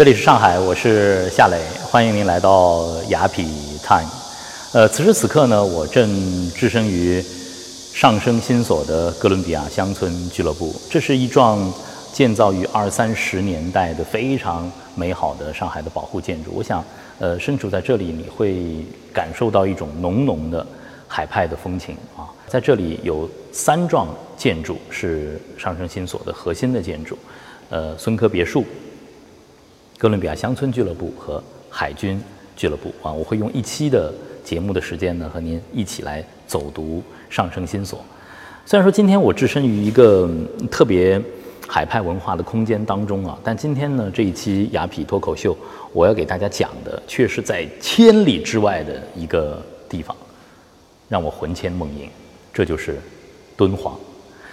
这里是上海，我是夏磊，欢迎您来到雅痞 Time。呃，此时此刻呢，我正置身于上升新所的哥伦比亚乡村俱乐部。这是一幢建造于二三十年代的非常美好的上海的保护建筑。我想，呃，身处在这里，你会感受到一种浓浓的海派的风情啊。在这里有三幢建筑是上升新所的核心的建筑，呃，孙科别墅。哥伦比亚乡村俱乐部和海军俱乐部啊，我会用一期的节目的时间呢，和您一起来走读上升新所。虽然说今天我置身于一个特别海派文化的空间当中啊，但今天呢这一期雅痞脱口秀，我要给大家讲的却是在千里之外的一个地方，让我魂牵梦萦，这就是敦煌。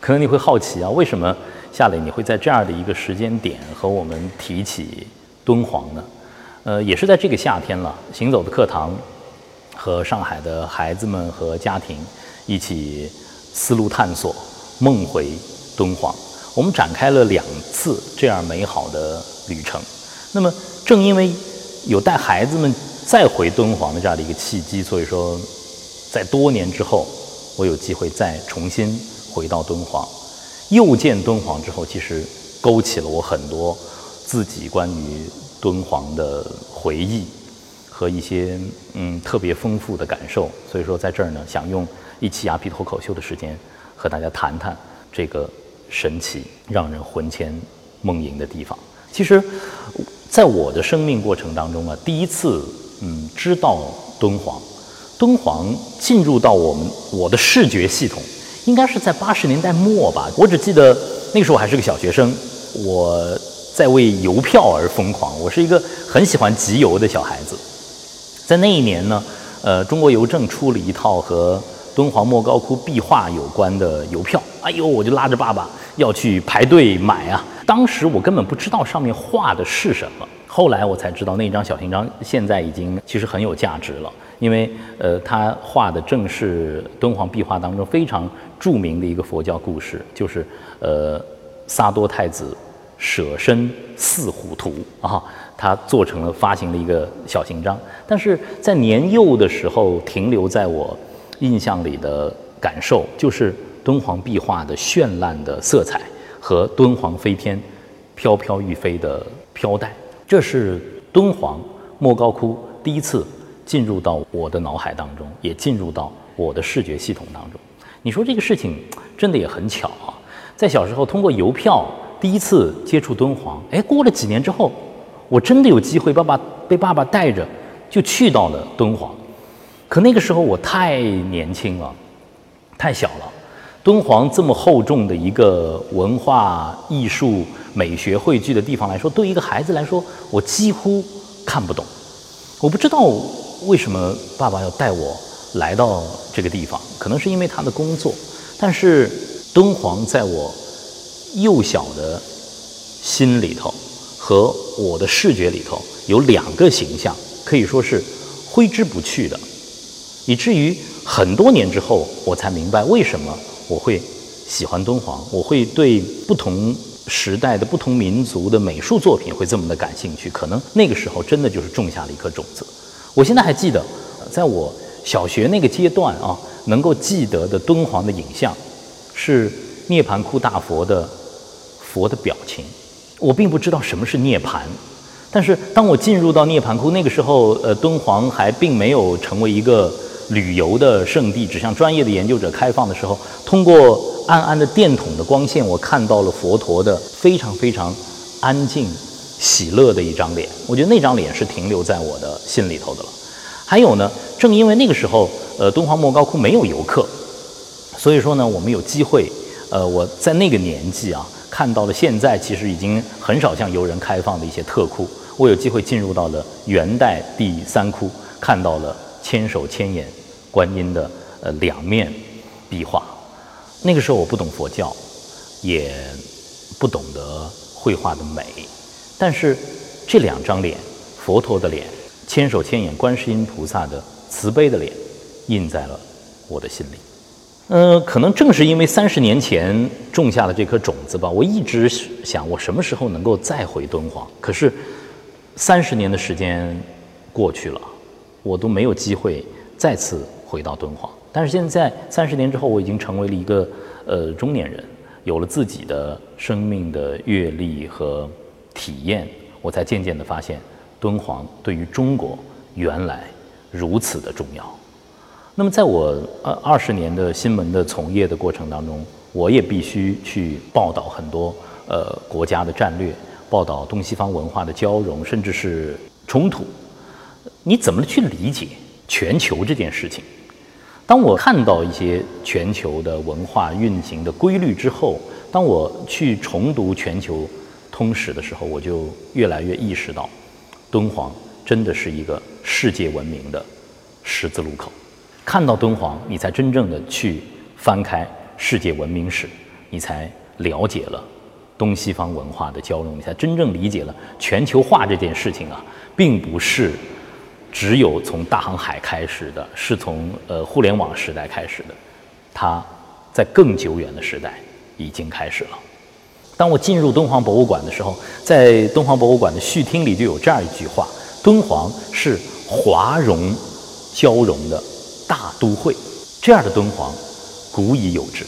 可能你会好奇啊，为什么夏磊你会在这样的一个时间点和我们提起？敦煌呢，呃，也是在这个夏天了。行走的课堂和上海的孩子们和家庭一起思路探索，梦回敦煌。我们展开了两次这样美好的旅程。那么，正因为有带孩子们再回敦煌的这样的一个契机，所以说，在多年之后，我有机会再重新回到敦煌，又见敦煌之后，其实勾起了我很多。自己关于敦煌的回忆和一些嗯特别丰富的感受，所以说在这儿呢，想用一期雅皮脱口秀的时间和大家谈谈这个神奇、让人魂牵梦萦的地方。其实，在我的生命过程当中啊，第一次嗯知道敦煌，敦煌进入到我们我的视觉系统，应该是在八十年代末吧。我只记得那个时候还是个小学生，我。在为邮票而疯狂。我是一个很喜欢集邮的小孩子。在那一年呢，呃，中国邮政出了一套和敦煌莫高窟壁画有关的邮票。哎呦，我就拉着爸爸要去排队买啊。当时我根本不知道上面画的是什么。后来我才知道，那张小勋章现在已经其实很有价值了，因为呃，它画的正是敦煌壁画当中非常著名的一个佛教故事，就是呃，萨多太子。舍身似虎图啊，他做成了发行的一个小型章，但是在年幼的时候停留在我印象里的感受，就是敦煌壁画的绚烂的色彩和敦煌飞天飘飘欲飞的飘带，这是敦煌莫高窟第一次进入到我的脑海当中，也进入到我的视觉系统当中。你说这个事情真的也很巧啊，在小时候通过邮票。第一次接触敦煌，哎，过了几年之后，我真的有机会，爸爸被爸爸带着就去到了敦煌。可那个时候我太年轻了，太小了。敦煌这么厚重的一个文化艺术美学汇聚的地方来说，对一个孩子来说，我几乎看不懂。我不知道为什么爸爸要带我来到这个地方，可能是因为他的工作。但是敦煌在我。幼小的心里头和我的视觉里头有两个形象，可以说是挥之不去的，以至于很多年之后，我才明白为什么我会喜欢敦煌，我会对不同时代的不同民族的美术作品会这么的感兴趣。可能那个时候真的就是种下了一颗种子。我现在还记得，在我小学那个阶段啊，能够记得的敦煌的影像是涅盘窟大佛的。佛的表情，我并不知道什么是涅槃，但是当我进入到涅槃窟，那个时候，呃，敦煌还并没有成为一个旅游的圣地，只向专业的研究者开放的时候，通过暗暗的电筒的光线，我看到了佛陀的非常非常安静、喜乐的一张脸。我觉得那张脸是停留在我的心里头的了。还有呢，正因为那个时候，呃，敦煌莫高窟没有游客，所以说呢，我们有机会，呃，我在那个年纪啊。看到了现在其实已经很少向游人开放的一些特窟，我有机会进入到了元代第三窟，看到了千手千眼观音的呃两面壁画。那个时候我不懂佛教，也不懂得绘画的美，但是这两张脸，佛陀的脸，千手千眼观世音菩萨的慈悲的脸，印在了我的心里。嗯，可能正是因为三十年前种下了这颗种子吧，我一直想我什么时候能够再回敦煌。可是，三十年的时间过去了，我都没有机会再次回到敦煌。但是现在三十年之后，我已经成为了一个呃中年人，有了自己的生命的阅历和体验，我才渐渐地发现，敦煌对于中国原来如此的重要。那么，在我呃二十年的新闻的从业的过程当中，我也必须去报道很多呃国家的战略，报道东西方文化的交融，甚至是冲突。你怎么去理解全球这件事情？当我看到一些全球的文化运行的规律之后，当我去重读全球通史的时候，我就越来越意识到，敦煌真的是一个世界文明的十字路口。看到敦煌，你才真正的去翻开世界文明史，你才了解了东西方文化的交融，你才真正理解了全球化这件事情啊，并不是只有从大航海开始的，是从呃互联网时代开始的，它在更久远的时代已经开始了。当我进入敦煌博物馆的时候，在敦煌博物馆的序厅里就有这样一句话：敦煌是华容交融的。大都会这样的敦煌，古已有之。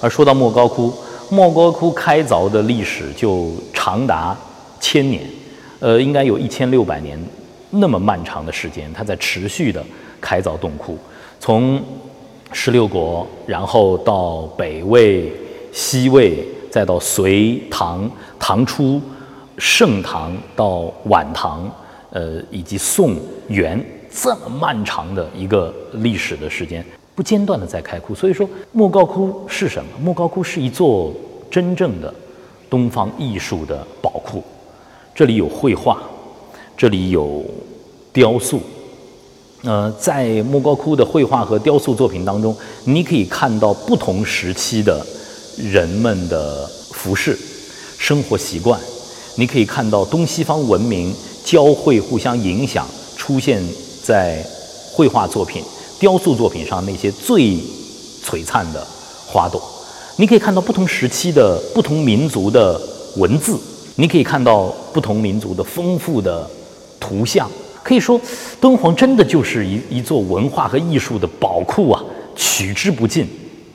而说到莫高窟，莫高窟开凿的历史就长达千年，呃，应该有一千六百年那么漫长的时间，它在持续的开凿洞窟。从十六国，然后到北魏、西魏，再到隋唐、唐初、盛唐到晚唐，呃，以及宋元。这么漫长的一个历史的时间，不间断的在开窟。所以说，莫高窟是什么？莫高窟是一座真正的东方艺术的宝库。这里有绘画，这里有雕塑。呃，在莫高窟的绘画和雕塑作品当中，你可以看到不同时期的人们的服饰、生活习惯。你可以看到东西方文明交汇、互相影响出现。在绘画作品、雕塑作品上那些最璀璨的花朵，你可以看到不同时期的不同民族的文字，你可以看到不同民族的丰富的图像。可以说，敦煌真的就是一一座文化和艺术的宝库啊，取之不尽，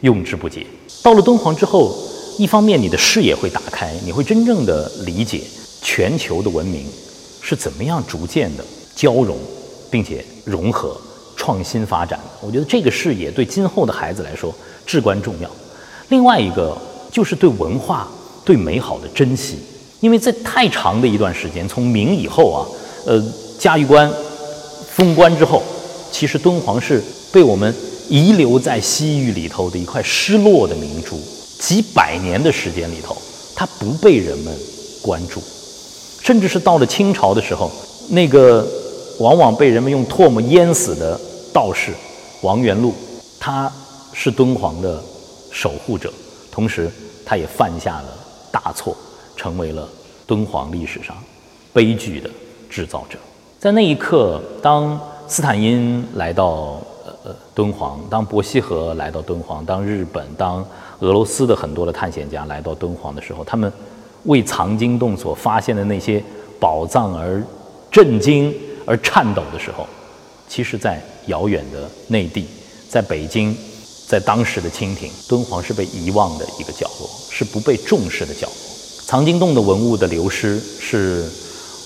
用之不竭。到了敦煌之后，一方面你的视野会打开，你会真正的理解全球的文明是怎么样逐渐的交融。并且融合、创新发展，我觉得这个视野对今后的孩子来说至关重要。另外一个就是对文化、对美好的珍惜，因为在太长的一段时间，从明以后啊，呃，嘉峪关封关之后，其实敦煌是被我们遗留在西域里头的一块失落的明珠。几百年的时间里头，它不被人们关注，甚至是到了清朝的时候，那个。往往被人们用唾沫淹死的道士王元禄，他是敦煌的守护者，同时他也犯下了大错，成为了敦煌历史上悲剧的制造者。在那一刻，当斯坦因来到呃敦煌，当伯希和来到敦煌，当日本、当俄罗斯的很多的探险家来到敦煌的时候，他们为藏经洞所发现的那些宝藏而震惊。而颤抖的时候，其实，在遥远的内地，在北京，在当时的清廷，敦煌是被遗忘的一个角落，是不被重视的角落。藏经洞的文物的流失，是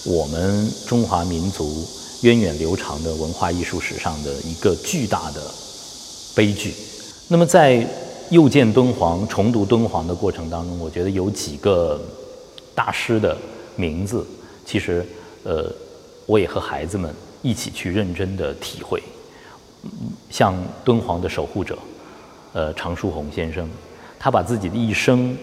我们中华民族源远流长的文化艺术史上的一个巨大的悲剧。那么，在又见敦煌、重读敦煌的过程当中，我觉得有几个大师的名字，其实，呃。我也和孩子们一起去认真的体会，像敦煌的守护者，呃，常书鸿先生，他把自己的一生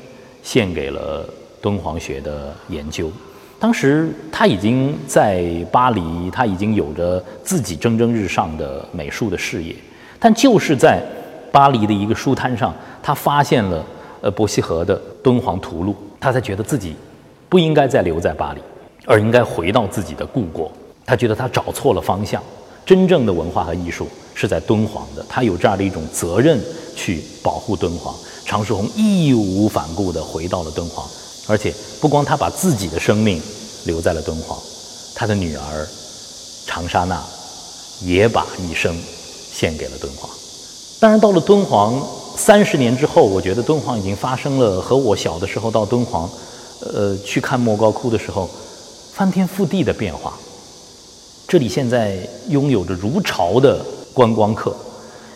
献给了敦煌学的研究。当时他已经在巴黎，他已经有着自己蒸蒸日上的美术的事业，但就是在巴黎的一个书摊上，他发现了呃伯希和的《敦煌图录》，他才觉得自己不应该再留在巴黎。而应该回到自己的故国。他觉得他找错了方向，真正的文化和艺术是在敦煌的。他有这样的一种责任去保护敦煌。常书鸿义无反顾地回到了敦煌，而且不光他把自己的生命留在了敦煌，他的女儿长沙娜也把一生献给了敦煌。当然，到了敦煌三十年之后，我觉得敦煌已经发生了和我小的时候到敦煌，呃，去看莫高窟的时候翻天覆地的变化。这里现在拥有着如潮的观光客，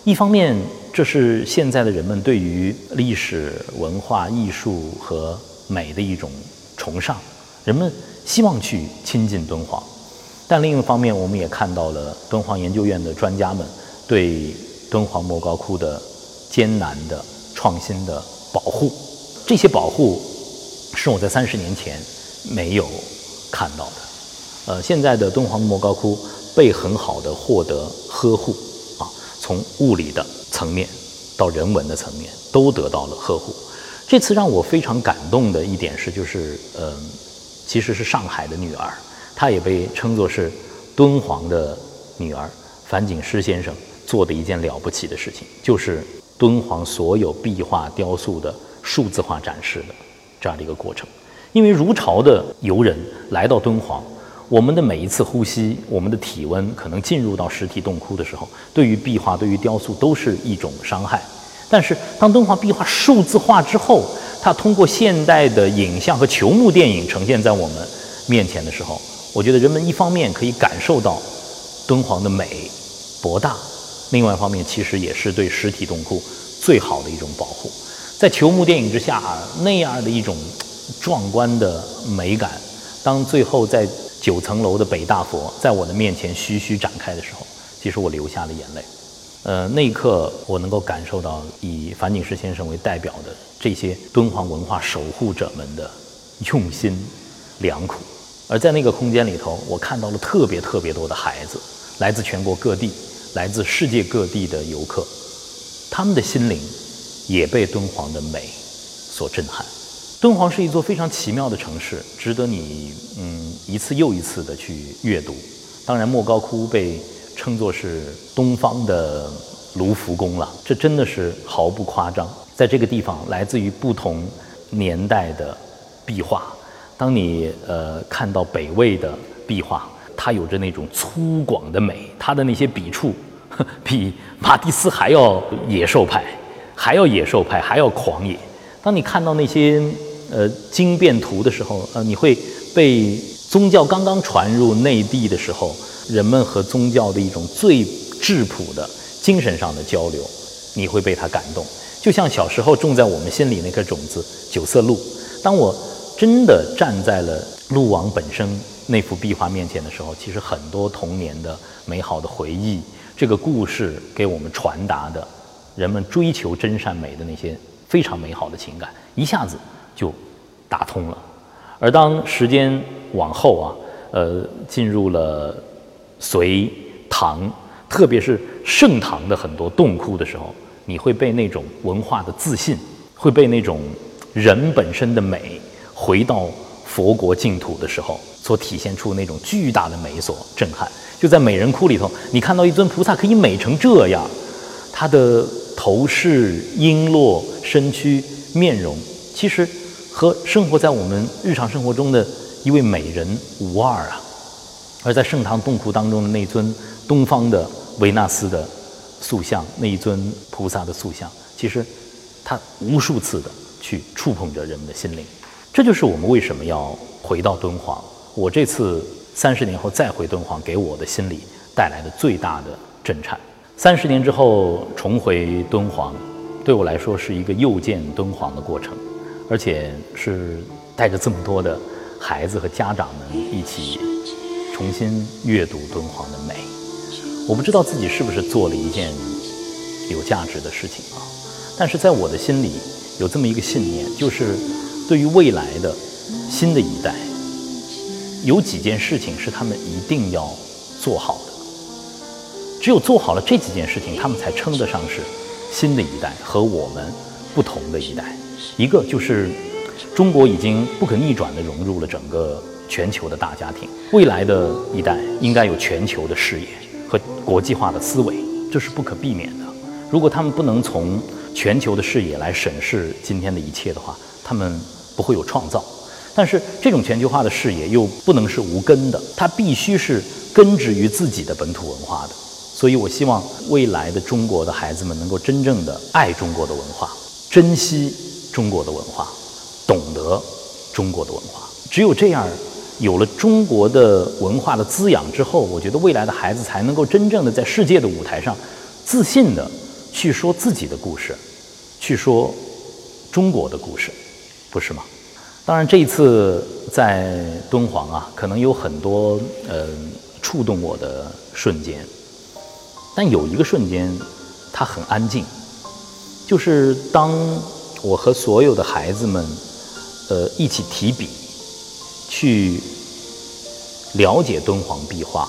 一方面这是现在的人们对于历史文化艺术和美的一种崇尚，人们希望去亲近敦煌；但另一方面，我们也看到了敦煌研究院的专家们对敦煌莫高窟的艰难的创新的保护。这些保护是我在三十年前没有看到的。呃，现在的敦煌莫高窟被很好的获得呵护啊，从物理的层面到人文的层面都得到了呵护。这次让我非常感动的一点是，就是呃，其实是上海的女儿，她也被称作是敦煌的女儿，樊锦诗先生做的一件了不起的事情，就是敦煌所有壁画雕塑的数字化展示的这样的一个过程。因为如潮的游人来到敦煌，我们的每一次呼吸，我们的体温可能进入到实体洞窟的时候，对于壁画、对于雕塑都是一种伤害。但是，当敦煌壁画数字化之后，它通过现代的影像和球幕电影呈现在我们面前的时候，我觉得人们一方面可以感受到敦煌的美博大，另外一方面其实也是对实体洞窟最好的一种保护。在球幕电影之下，那样的一种壮观的美感，当最后在九层楼的北大佛在我的面前徐徐展开的时候，其实我流下了眼泪。呃，那一刻我能够感受到以樊锦诗先生为代表的这些敦煌文化守护者们的用心良苦，而在那个空间里头，我看到了特别特别多的孩子，来自全国各地，来自世界各地的游客，他们的心灵也被敦煌的美所震撼。敦煌是一座非常奇妙的城市，值得你嗯一次又一次的去阅读。当然，莫高窟被。称作是东方的卢浮宫了，这真的是毫不夸张。在这个地方，来自于不同年代的壁画，当你呃看到北魏的壁画，它有着那种粗犷的美，它的那些笔触比马蒂斯还要野兽派，还要野兽派，还要狂野。当你看到那些呃经变图的时候，呃，你会被宗教刚刚传入内地的时候。人们和宗教的一种最质朴的精神上的交流，你会被它感动，就像小时候种在我们心里那颗种子九色鹿。当我真的站在了鹿王本身那幅壁画面前的时候，其实很多童年的美好的回忆，这个故事给我们传达的，人们追求真善美的那些非常美好的情感，一下子就打通了。而当时间往后啊，呃，进入了。隋唐，特别是盛唐的很多洞窟的时候，你会被那种文化的自信，会被那种人本身的美，回到佛国净土的时候所体现出那种巨大的美所震撼。就在美人窟里头，你看到一尊菩萨可以美成这样，他的头饰、璎珞、身躯、面容，其实和生活在我们日常生活中的一位美人无二啊。而在盛唐洞窟当中的那尊东方的维纳斯的塑像，那一尊菩萨的塑像，其实它无数次的去触碰着人们的心灵。这就是我们为什么要回到敦煌。我这次三十年后再回敦煌，给我的心里带来的最大的震颤。三十年之后重回敦煌，对我来说是一个又见敦煌的过程，而且是带着这么多的孩子和家长们一起。重新阅读敦煌的美，我不知道自己是不是做了一件有价值的事情啊。但是在我的心里有这么一个信念，就是对于未来的新的一代，有几件事情是他们一定要做好的。只有做好了这几件事情，他们才称得上是新的一代和我们不同的一代。一个就是中国已经不可逆转地融入了整个。全球的大家庭，未来的一代应该有全球的视野和国际化的思维，这是不可避免的。如果他们不能从全球的视野来审视今天的一切的话，他们不会有创造。但是这种全球化的视野又不能是无根的，它必须是根植于自己的本土文化的。所以我希望未来的中国的孩子们能够真正的爱中国的文化，珍惜中国的文化，懂得中国的文化。只有这样，有了中国的文化的滋养之后，我觉得未来的孩子才能够真正的在世界的舞台上，自信的去说自己的故事，去说中国的故事，不是吗？当然，这一次在敦煌啊，可能有很多呃触动我的瞬间，但有一个瞬间，它很安静，就是当我和所有的孩子们呃一起提笔去了解敦煌壁画，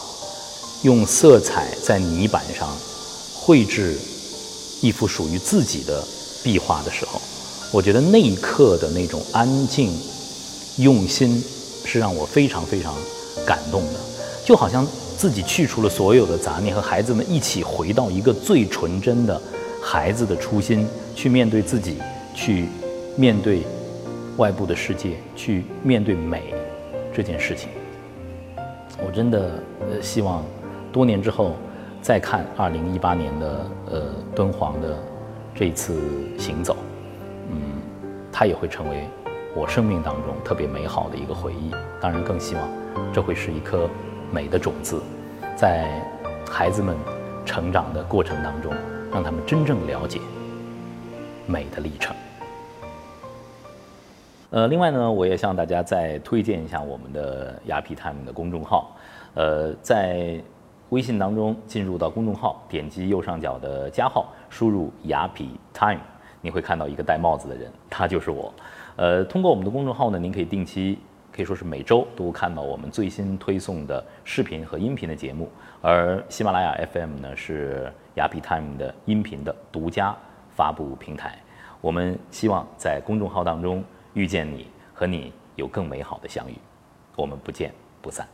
用色彩在泥板上绘制一幅属于自己的壁画的时候。我觉得那一刻的那种安静、用心，是让我非常非常感动的。就好像自己去除了所有的杂念，和孩子们一起回到一个最纯真的孩子的初心，去面对自己，去面对外部的世界，去面对美这件事情。我真的呃希望多年之后再看二零一八年的呃敦煌的这次行走。嗯它也会成为我生命当中特别美好的一个回忆。当然，更希望这会是一颗美的种子，在孩子们成长的过程当中，让他们真正了解美的历程。呃，另外呢，我也向大家再推荐一下我们的雅痞 time 的公众号。呃，在微信当中进入到公众号，点击右上角的加号，输入雅痞 time。你会看到一个戴帽子的人，他就是我。呃，通过我们的公众号呢，您可以定期，可以说是每周都看到我们最新推送的视频和音频的节目。而喜马拉雅 FM 呢，是雅痞 Time 的音频的独家发布平台。我们希望在公众号当中遇见你，和你有更美好的相遇。我们不见不散。